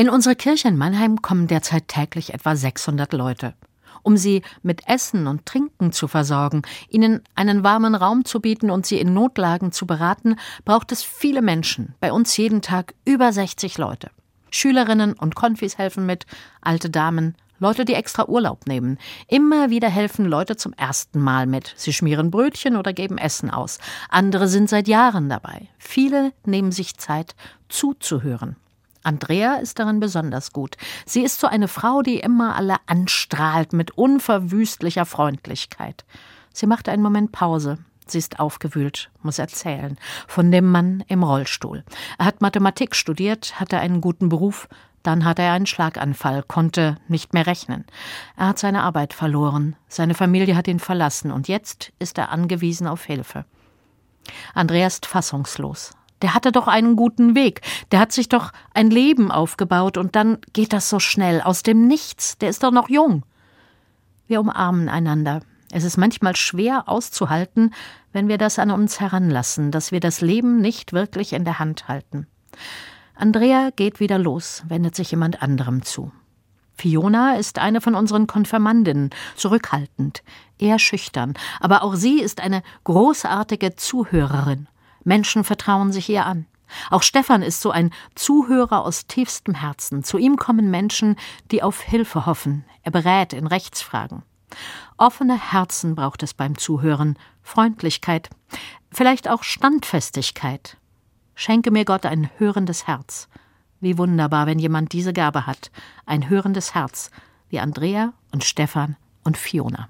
In unsere Kirche in Mannheim kommen derzeit täglich etwa 600 Leute. Um sie mit Essen und Trinken zu versorgen, ihnen einen warmen Raum zu bieten und sie in Notlagen zu beraten, braucht es viele Menschen, bei uns jeden Tag über 60 Leute. Schülerinnen und Konfis helfen mit, alte Damen, Leute, die extra Urlaub nehmen. Immer wieder helfen Leute zum ersten Mal mit. Sie schmieren Brötchen oder geben Essen aus. Andere sind seit Jahren dabei. Viele nehmen sich Zeit, zuzuhören. Andrea ist darin besonders gut. Sie ist so eine Frau, die immer alle anstrahlt mit unverwüstlicher Freundlichkeit. Sie macht einen Moment Pause. Sie ist aufgewühlt, muss erzählen. Von dem Mann im Rollstuhl. Er hat Mathematik studiert, hatte einen guten Beruf, dann hatte er einen Schlaganfall, konnte nicht mehr rechnen. Er hat seine Arbeit verloren, seine Familie hat ihn verlassen und jetzt ist er angewiesen auf Hilfe. Andrea ist fassungslos. Der hatte doch einen guten Weg, der hat sich doch ein Leben aufgebaut und dann geht das so schnell, aus dem Nichts, der ist doch noch jung. Wir umarmen einander. Es ist manchmal schwer auszuhalten, wenn wir das an uns heranlassen, dass wir das Leben nicht wirklich in der Hand halten. Andrea geht wieder los, wendet sich jemand anderem zu. Fiona ist eine von unseren Konfirmandinnen, zurückhaltend, eher schüchtern, aber auch sie ist eine großartige Zuhörerin. Menschen vertrauen sich ihr an. Auch Stefan ist so ein Zuhörer aus tiefstem Herzen. Zu ihm kommen Menschen, die auf Hilfe hoffen. Er berät in Rechtsfragen. Offene Herzen braucht es beim Zuhören, Freundlichkeit, vielleicht auch Standfestigkeit. Schenke mir Gott ein hörendes Herz. Wie wunderbar, wenn jemand diese Gabe hat, ein hörendes Herz, wie Andrea und Stefan und Fiona.